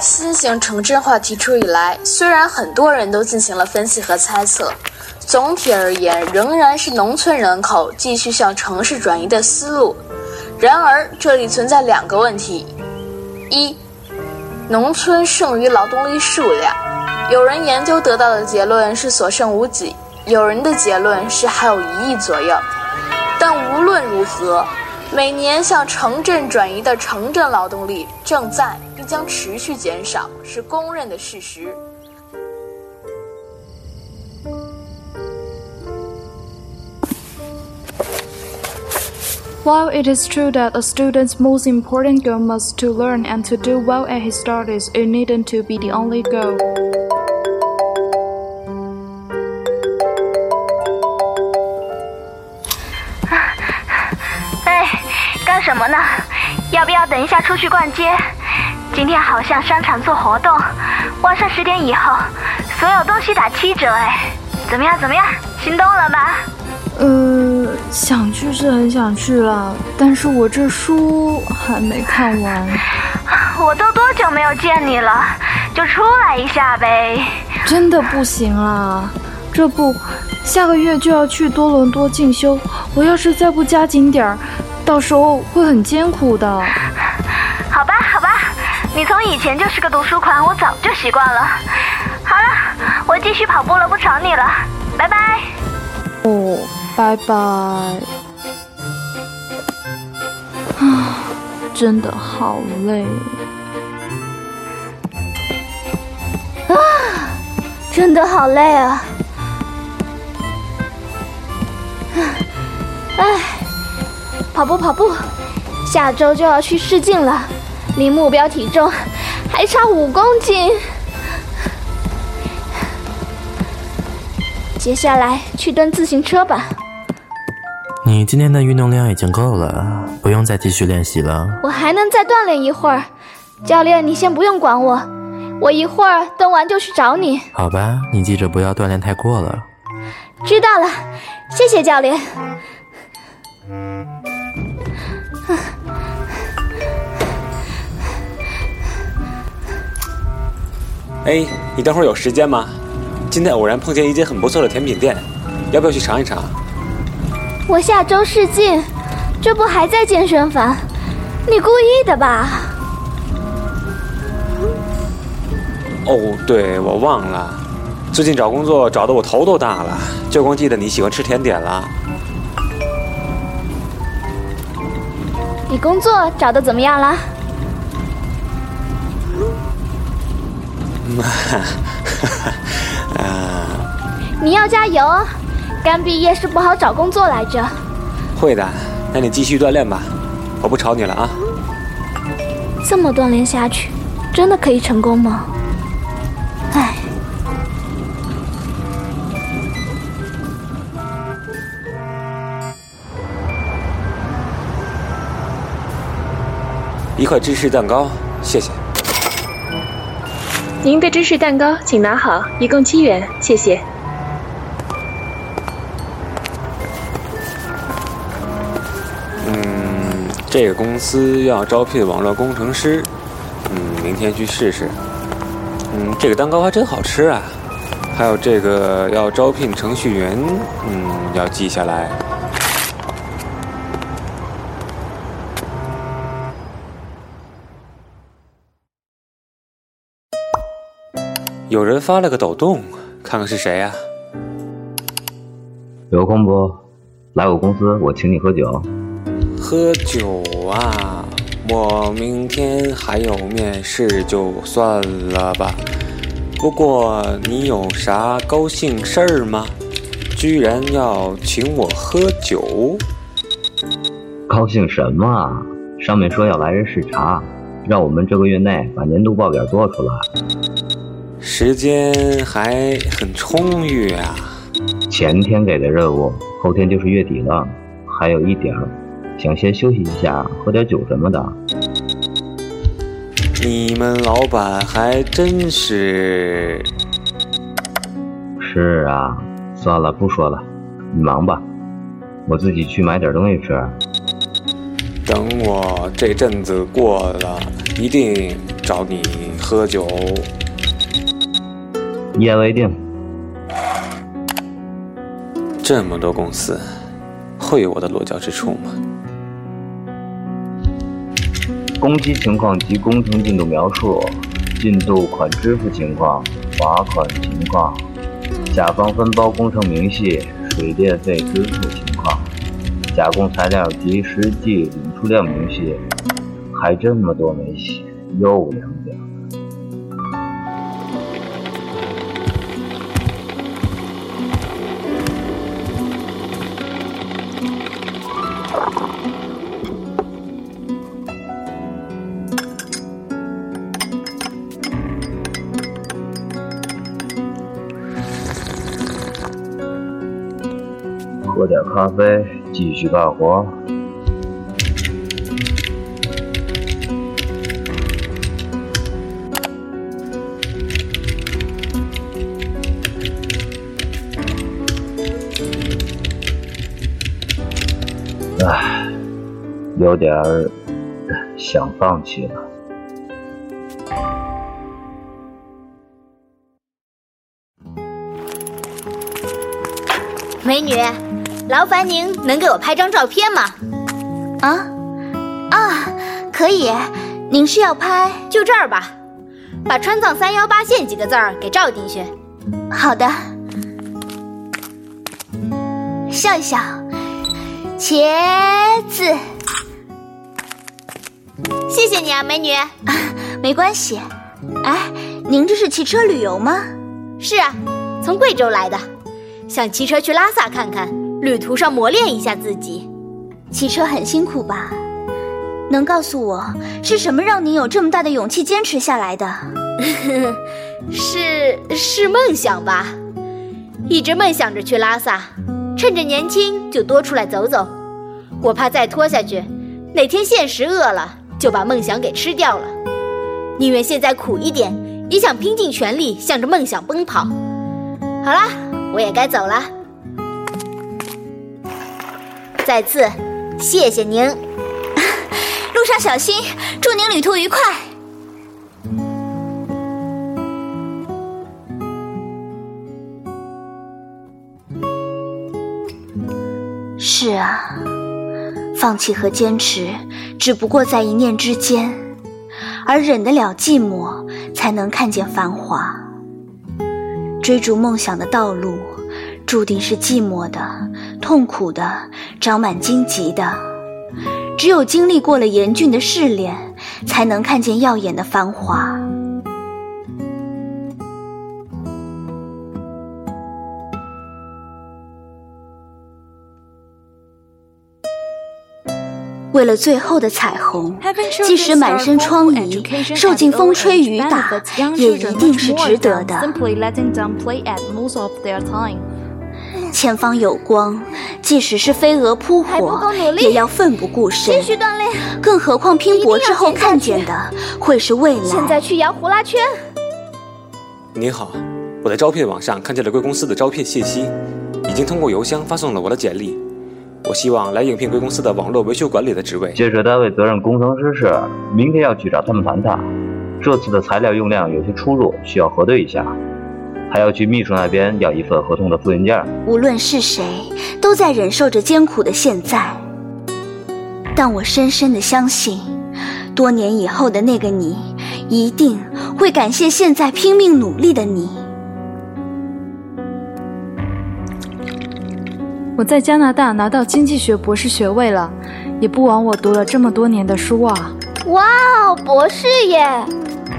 新型城镇化提出以来，虽然很多人都进行了分析和猜测，总体而言仍然是农村人口继续向城市转移的思路。然而，这里存在两个问题：一，农村剩余劳动力数量，有人研究得到的结论是所剩无几，有人的结论是还有一亿左右。但无论如何，每年向城镇转移的城镇劳动力正在将持续减少，是公认的事实。While it is true that a student's most important goal must to learn and to do well at his studies, it needn't to be the only goal. 哎，干什么呢？要不要等一下出去逛街？今天好像商场做活动，晚上十点以后，所有东西打七折哎！怎么样？怎么样？心动了吧？呃，想去是很想去了，但是我这书还没看完。我都多久没有见你了？就出来一下呗。真的不行啦，这不，下个月就要去多伦多进修，我要是再不加紧点儿，到时候会很艰苦的。你从以前就是个读书狂，我早就习惯了。好了，我继续跑步了，不吵你了，拜拜。哦，拜拜。啊，真的好累。啊，真的好累啊！唉，跑步跑步，下周就要去试镜了，离目标体重还差五公斤。接下来去蹬自行车吧。你今天的运动量已经够了，不用再继续练习了。我还能再锻炼一会儿，教练，你先不用管我，我一会儿蹬完就去找你。好吧，你记着不要锻炼太过了。知道了，谢谢教练。哎，你等会儿有时间吗？今天偶然碰见一间很不错的甜品店，要不要去尝一尝？我下周试镜，这不还在健身房？你故意的吧？哦，对，我忘了，最近找工作找的我头都大了，就光记得你喜欢吃甜点了。你工作找的怎么样了？你要加油，刚毕业是不好找工作来着。会的，那你继续锻炼吧，我不吵你了啊。这么锻炼下去，真的可以成功吗？唉，一块芝士蛋糕，谢谢。您的芝士蛋糕，请拿好，一共七元，谢谢。嗯，这个公司要招聘网络工程师，嗯，明天去试试。嗯，这个蛋糕还真好吃啊。还有这个要招聘程序员，嗯，要记下来。有人发了个抖动，看看是谁呀、有空不？来我公司，我请你喝酒。喝酒啊！我明天还有面试，就算了吧。不过你有啥高兴事儿吗？居然要请我喝酒？高兴什么啊？上面说要来人视察，让我们这个月内把年度报表做出来。时间还很充裕啊！前天给的任务，后天就是月底了，还有一点儿，想先休息一下，喝点酒什么的。你们老板还真是……是啊，算了，不说了，你忙吧，我自己去买点东西吃。等我这阵子过了，一定找你喝酒。一言为定。这么多公司，会有我的落脚之处吗？工期情况及工程进度描述，进度款支付情况，罚款情况，甲方分包工程明细，水电费支付情况，甲供材料及实际领出量明细，还这么多没写，又两喝点咖啡，继续干活。唉，有点想放弃了。美女，劳烦您能给我拍张照片吗？啊啊，可以。您是要拍就这儿吧，把“川藏三幺八线”几个字儿给照进去。好的，笑一笑，茄子。谢谢你啊，美女。没关系。哎，您这是骑车旅游吗？是啊，从贵州来的。想骑车去拉萨看看，旅途上磨练一下自己。骑车很辛苦吧？能告诉我是什么让你有这么大的勇气坚持下来的？是是梦想吧？一直梦想着去拉萨，趁着年轻就多出来走走。我怕再拖下去，哪天现实饿了就把梦想给吃掉了。宁愿现在苦一点，也想拼尽全力向着梦想奔跑。好啦。我也该走了，再次谢谢您，路上小心，祝您旅途愉快。是啊，放弃和坚持只不过在一念之间，而忍得了寂寞，才能看见繁华。追逐梦想的道路，注定是寂寞的、痛苦的、长满荆棘的。只有经历过了严峻的试炼，才能看见耀眼的繁华。为了最后的彩虹，即使满身疮痍，受尽风吹雨打，也一定是值得的。前方有光，即使是飞蛾扑火，也要奋不顾身。继续锻炼，更何况拼搏之后看见的会是未来。现在去摇呼啦圈。你好，我在招聘网上看见了贵公司的招聘信息，已经通过邮箱发送了我的简历。我希望来应聘贵公司的网络维修管理的职位。建设单位责任工程师是，明天要去找他们谈谈。这次的材料用量有些出入，需要核对一下。还要去秘书那边要一份合同的复印件。无论是谁，都在忍受着艰苦的现在。但我深深的相信，多年以后的那个你，一定会感谢现在拼命努力的你。我在加拿大拿到经济学博士学位了，也不枉我读了这么多年的书啊！哇哦，博士耶，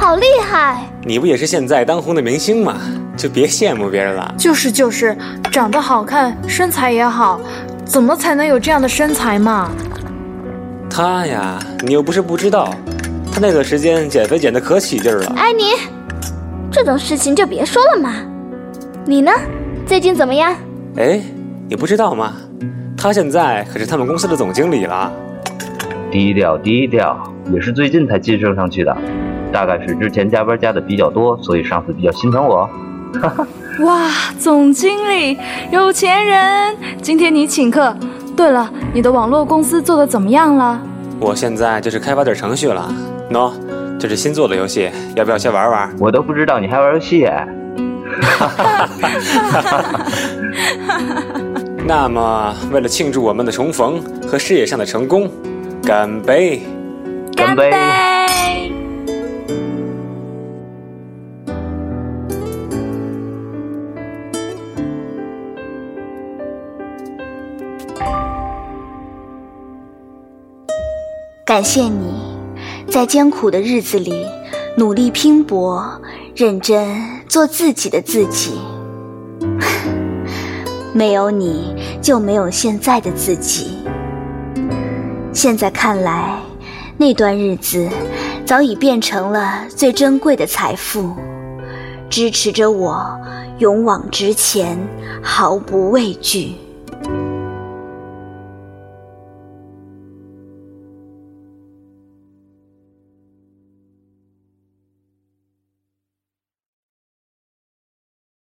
好厉害！你不也是现在当红的明星吗？就别羡慕别人了。就是就是，长得好看，身材也好，怎么才能有这样的身材嘛？他呀，你又不是不知道，他那段时间减肥减得可起劲了。爱你，这种事情就别说了嘛。你呢？最近怎么样？哎。你不知道吗？他现在可是他们公司的总经理了。低调低调，也是最近才晋升上去的。大概是之前加班加的比较多，所以上司比较心疼我。哈哈。哇，总经理，有钱人，今天你请客。对了，你的网络公司做的怎么样了？我现在就是开发点程序了。喏，这是新做的游戏，要不要先玩玩？我都不知道你还玩游戏。那么，为了庆祝我们的重逢和事业上的成功，干杯！干杯！感谢你，在艰苦的日子里努力拼搏，认真做自己的自己。没有你就没有现在的自己。现在看来，那段日子早已变成了最珍贵的财富，支持着我勇往直前，毫不畏惧。